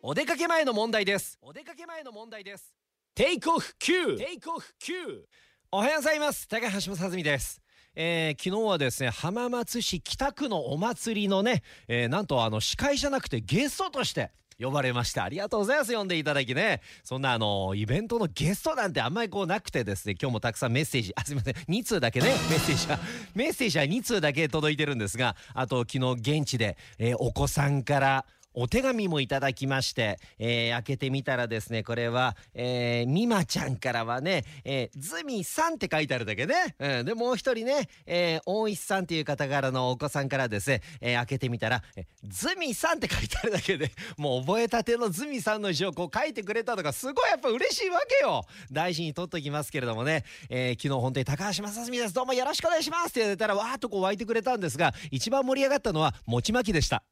お出かけ前の問題です。お出かけ前の問題です。テイクオフ9テイクオフ9おはようございます。高橋正澄です。えー、昨日はですね浜松市北区のお祭りのね、えー、なんとあの司会じゃなくてゲストとして呼ばれましたありがとうございます。呼んでいただきね。そんなあのイベントのゲストなんてあんまりこうなくてですね。今日もたくさんメッセージあすいません。2通だけね。メッセージはメッセージは2通だけ届いてるんですがあと昨日現地で、えー、お子さんからお手紙もいただきまして、えー、開けてみたらですね、これは、えー、みまちゃんからはね、えー、ズミさんって書いてあるだけね。うん、で、もう一人ね、えー、大石さんっていう方からのお子さんからですね、えー、開けてみたら、えズミさんって書いてあるだけで、もう覚えたてのズミさんの字をこう書いてくれたとか、すごいやっぱ嬉しいわけよ。大事に取っときますけれどもね、えー、昨日本当に高橋正澄です。どうもよろしくお願いしますって言われたら、わーっとこう湧いてくれたんですが、一番盛り上がったのは、餅巻きでした。